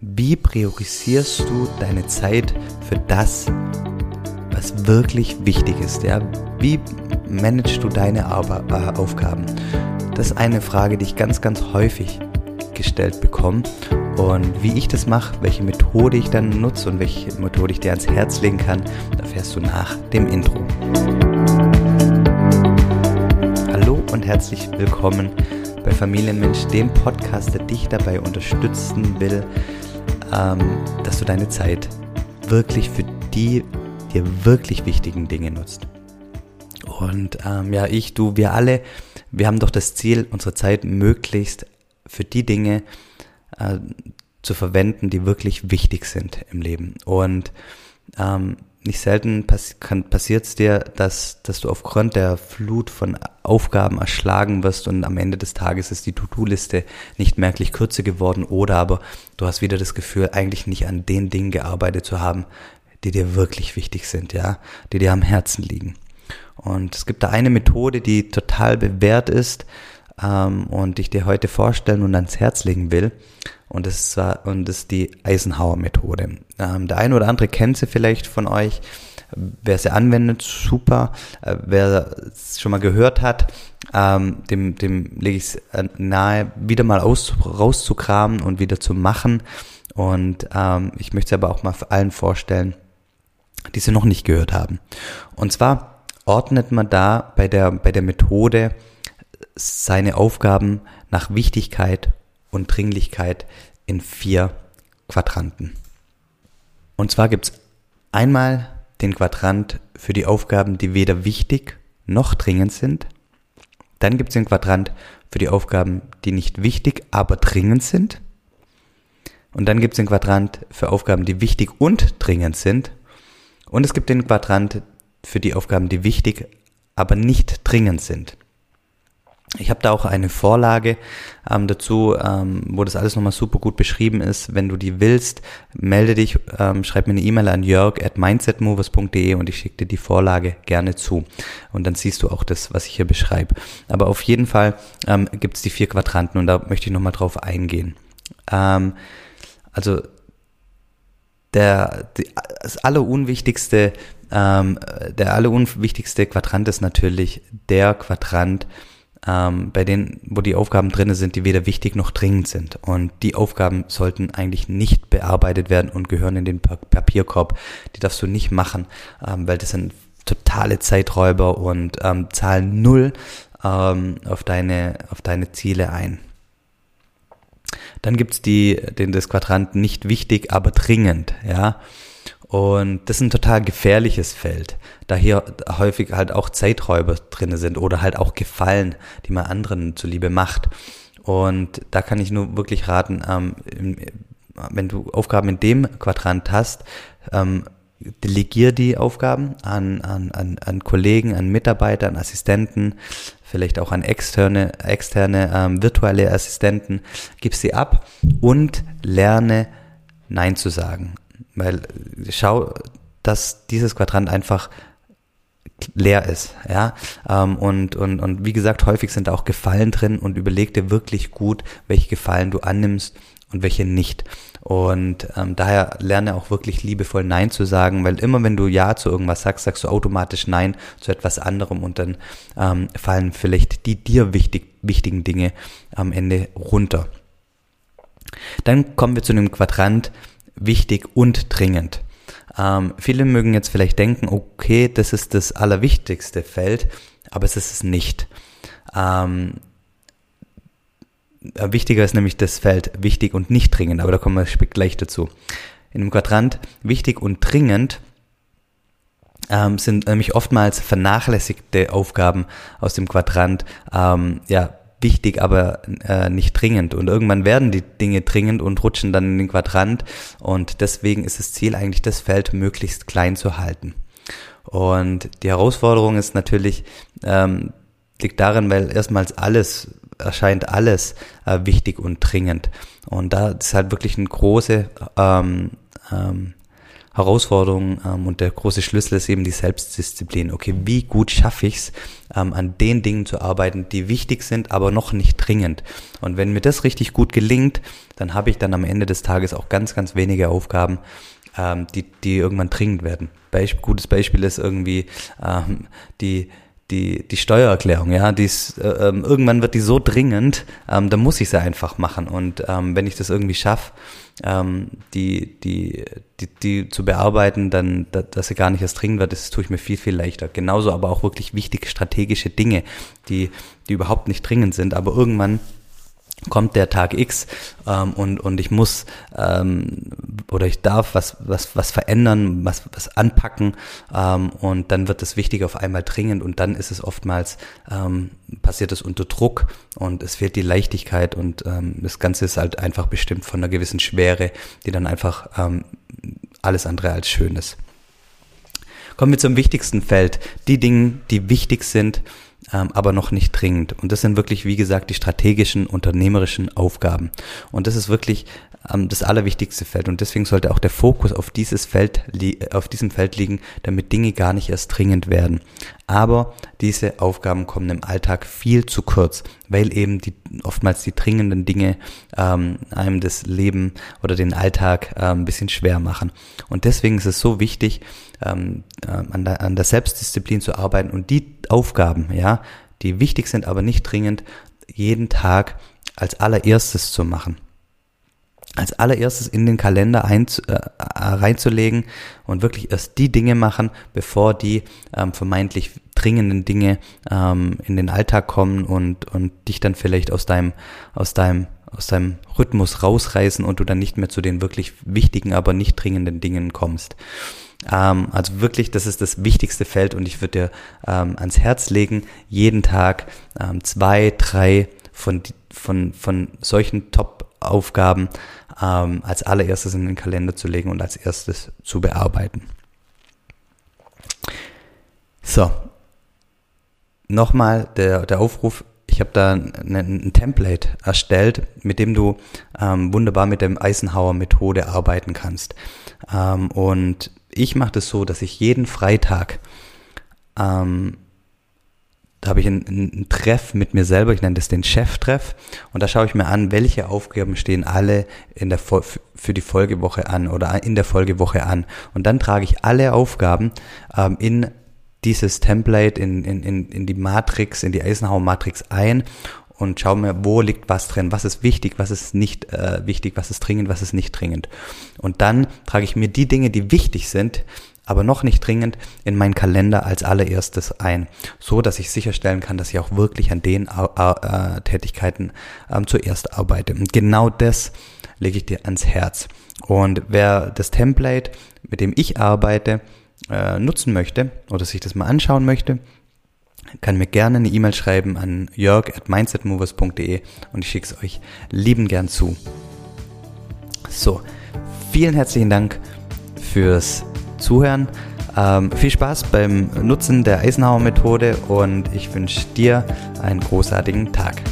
Wie priorisierst du deine Zeit für das, was wirklich wichtig ist? Ja? Wie managst du deine äh, Aufgaben? Das ist eine Frage, die ich ganz, ganz häufig gestellt bekomme. Und wie ich das mache, welche Methode ich dann nutze und welche Methode ich dir ans Herz legen kann, erfährst du nach dem Intro. Hallo und herzlich willkommen bei Familienmensch, dem Podcast, der dich dabei unterstützen will, ähm, dass du deine Zeit wirklich für die dir wirklich wichtigen Dinge nutzt. Und ähm, ja, ich, du, wir alle, wir haben doch das Ziel, unsere Zeit möglichst für die Dinge äh, zu verwenden, die wirklich wichtig sind im Leben. Und ähm, nicht selten pass passiert es dir, dass, dass du aufgrund der Flut von Aufgaben erschlagen wirst und am Ende des Tages ist die To-Do-Liste nicht merklich kürzer geworden oder aber du hast wieder das Gefühl, eigentlich nicht an den Dingen gearbeitet zu haben, die dir wirklich wichtig sind, ja, die dir am Herzen liegen. Und es gibt da eine Methode, die total bewährt ist ähm, und ich dir heute vorstellen und ans Herz legen will. Und das ist, und das ist die Eisenhower-Methode. Ähm, der eine oder andere kennt sie vielleicht von euch. Wer sie anwendet, super. Äh, wer es schon mal gehört hat, ähm, dem, dem lege ich es nahe, wieder mal aus, rauszukramen und wieder zu machen. Und ähm, ich möchte es aber auch mal allen vorstellen, die sie noch nicht gehört haben. Und zwar ordnet man da bei der, bei der Methode seine Aufgaben nach Wichtigkeit und Dringlichkeit in vier Quadranten. Und zwar gibt's einmal den Quadrant für die Aufgaben, die weder wichtig noch dringend sind. Dann gibt's den Quadrant für die Aufgaben, die nicht wichtig, aber dringend sind. Und dann gibt's den Quadrant für Aufgaben, die wichtig und dringend sind. Und es gibt den Quadrant für die Aufgaben, die wichtig, aber nicht dringend sind. Ich habe da auch eine Vorlage ähm, dazu, ähm, wo das alles nochmal super gut beschrieben ist. Wenn du die willst, melde dich, ähm, schreib mir eine E-Mail an jörg at mindsetmovers.de und ich schicke dir die Vorlage gerne zu. Und dann siehst du auch das, was ich hier beschreibe. Aber auf jeden Fall ähm, gibt es die vier Quadranten und da möchte ich nochmal drauf eingehen. Ähm, also der, die, das allerunwichtigste, ähm, der allerunwichtigste Quadrant ist natürlich der Quadrant, ähm, bei denen, wo die Aufgaben drinne sind, die weder wichtig noch dringend sind. Und die Aufgaben sollten eigentlich nicht bearbeitet werden und gehören in den Papierkorb. Die darfst du nicht machen, ähm, weil das sind totale Zeiträuber und ähm, zahlen null ähm, auf, deine, auf deine Ziele ein. Dann gibt's die, den, das Quadrant nicht wichtig, aber dringend, ja. Und das ist ein total gefährliches Feld, da hier häufig halt auch Zeiträuber drinne sind oder halt auch Gefallen, die man anderen zuliebe macht. Und da kann ich nur wirklich raten, ähm, wenn du Aufgaben in dem Quadrant hast, ähm, delegier die Aufgaben an, an, an, an Kollegen, an Mitarbeiter, an Assistenten, vielleicht auch an externe, externe ähm, virtuelle Assistenten, gib sie ab und lerne Nein zu sagen. Weil schau, dass dieses Quadrant einfach leer ist, ja. Ähm, und, und, und wie gesagt, häufig sind da auch Gefallen drin und überleg dir wirklich gut, welche Gefallen du annimmst und welche nicht. Und ähm, daher lerne auch wirklich liebevoll Nein zu sagen, weil immer wenn du Ja zu irgendwas sagst, sagst du automatisch Nein zu etwas anderem und dann ähm, fallen vielleicht die dir wichtig, wichtigen Dinge am Ende runter. Dann kommen wir zu einem Quadrant wichtig und dringend. Ähm, viele mögen jetzt vielleicht denken, okay, das ist das allerwichtigste Feld, aber es ist es nicht. Ähm, äh, wichtiger ist nämlich das Feld wichtig und nicht dringend, aber da kommen wir gleich dazu. In dem Quadrant wichtig und dringend ähm, sind nämlich oftmals vernachlässigte Aufgaben aus dem Quadrant ähm, ja wichtig, aber äh, nicht dringend. Und irgendwann werden die Dinge dringend und rutschen dann in den Quadrant. Und deswegen ist das Ziel eigentlich, das Feld möglichst klein zu halten. Und die Herausforderung ist natürlich, ähm, liegt darin, weil erstmals alles erscheint alles äh, wichtig und dringend. Und da ist halt wirklich eine große ähm, ähm, Herausforderung ähm, und der große Schlüssel ist eben die Selbstdisziplin. Okay, wie gut schaffe ich es, ähm, an den Dingen zu arbeiten, die wichtig sind, aber noch nicht dringend. Und wenn mir das richtig gut gelingt, dann habe ich dann am Ende des Tages auch ganz, ganz wenige Aufgaben, ähm, die, die irgendwann dringend werden. Beisp gutes Beispiel ist irgendwie ähm, die die, die Steuererklärung, ja, die ist, äh, ähm, irgendwann wird die so dringend, ähm, dann muss ich sie einfach machen. Und ähm, wenn ich das irgendwie schaffe, ähm, die, die, die, die zu bearbeiten, dann, da, dass sie gar nicht erst dringend wird, das tue ich mir viel, viel leichter. Genauso aber auch wirklich wichtige strategische Dinge, die, die überhaupt nicht dringend sind, aber irgendwann kommt der Tag X ähm, und, und ich muss ähm, oder ich darf was, was, was verändern, was, was anpacken ähm, und dann wird das Wichtige auf einmal dringend und dann ist es oftmals, ähm, passiert es unter Druck und es fehlt die Leichtigkeit und ähm, das Ganze ist halt einfach bestimmt von einer gewissen Schwere, die dann einfach ähm, alles andere als schön ist. Kommen wir zum wichtigsten Feld, die Dinge, die wichtig sind, ähm, aber noch nicht dringend. Und das sind wirklich, wie gesagt, die strategischen, unternehmerischen Aufgaben. Und das ist wirklich ähm, das allerwichtigste Feld. Und deswegen sollte auch der Fokus auf dieses Feld, auf diesem Feld liegen, damit Dinge gar nicht erst dringend werden. Aber diese Aufgaben kommen im Alltag viel zu kurz, weil eben die, oftmals die dringenden Dinge ähm, einem das Leben oder den Alltag äh, ein bisschen schwer machen. Und deswegen ist es so wichtig, ähm, äh, an, der, an der Selbstdisziplin zu arbeiten und die Aufgaben, ja, die wichtig sind, aber nicht dringend, jeden Tag als allererstes zu machen als allererstes in den Kalender ein, äh, reinzulegen und wirklich erst die Dinge machen, bevor die ähm, vermeintlich dringenden Dinge ähm, in den Alltag kommen und, und dich dann vielleicht aus deinem, aus deinem, aus deinem Rhythmus rausreißen und du dann nicht mehr zu den wirklich wichtigen, aber nicht dringenden Dingen kommst. Ähm, also wirklich, das ist das wichtigste Feld und ich würde dir ähm, ans Herz legen, jeden Tag ähm, zwei, drei von, von, von solchen Top-Aufgaben ähm, als allererstes in den Kalender zu legen und als erstes zu bearbeiten. So, nochmal der, der Aufruf, ich habe da ein, ein, Template erstellt, mit dem du ähm, wunderbar mit dem Eisenhower-Methode arbeiten kannst. Ähm, und ich mache das so, dass ich jeden Freitag ähm, habe ich einen, einen Treff mit mir selber, ich nenne das den Cheftreff und da schaue ich mir an, welche Aufgaben stehen alle in der für die Folgewoche an oder in der Folgewoche an und dann trage ich alle Aufgaben ähm, in dieses Template, in, in, in, in die Matrix, in die Eisenhower Matrix ein und schaue mir, wo liegt was drin, was ist wichtig, was ist nicht äh, wichtig, was ist dringend, was ist nicht dringend. Und dann trage ich mir die Dinge, die wichtig sind, aber noch nicht dringend in meinen Kalender als allererstes ein, so dass ich sicherstellen kann, dass ich auch wirklich an den äh, Tätigkeiten ähm, zuerst arbeite. Und genau das lege ich dir ans Herz. Und wer das Template, mit dem ich arbeite, äh, nutzen möchte oder sich das mal anschauen möchte, kann mir gerne eine E-Mail schreiben an jörg at mindsetmovers.de und ich schicke es euch lieben gern zu. So, vielen herzlichen Dank fürs Zuhören. Ähm, viel Spaß beim Nutzen der Eisenhower Methode und ich wünsche dir einen großartigen Tag.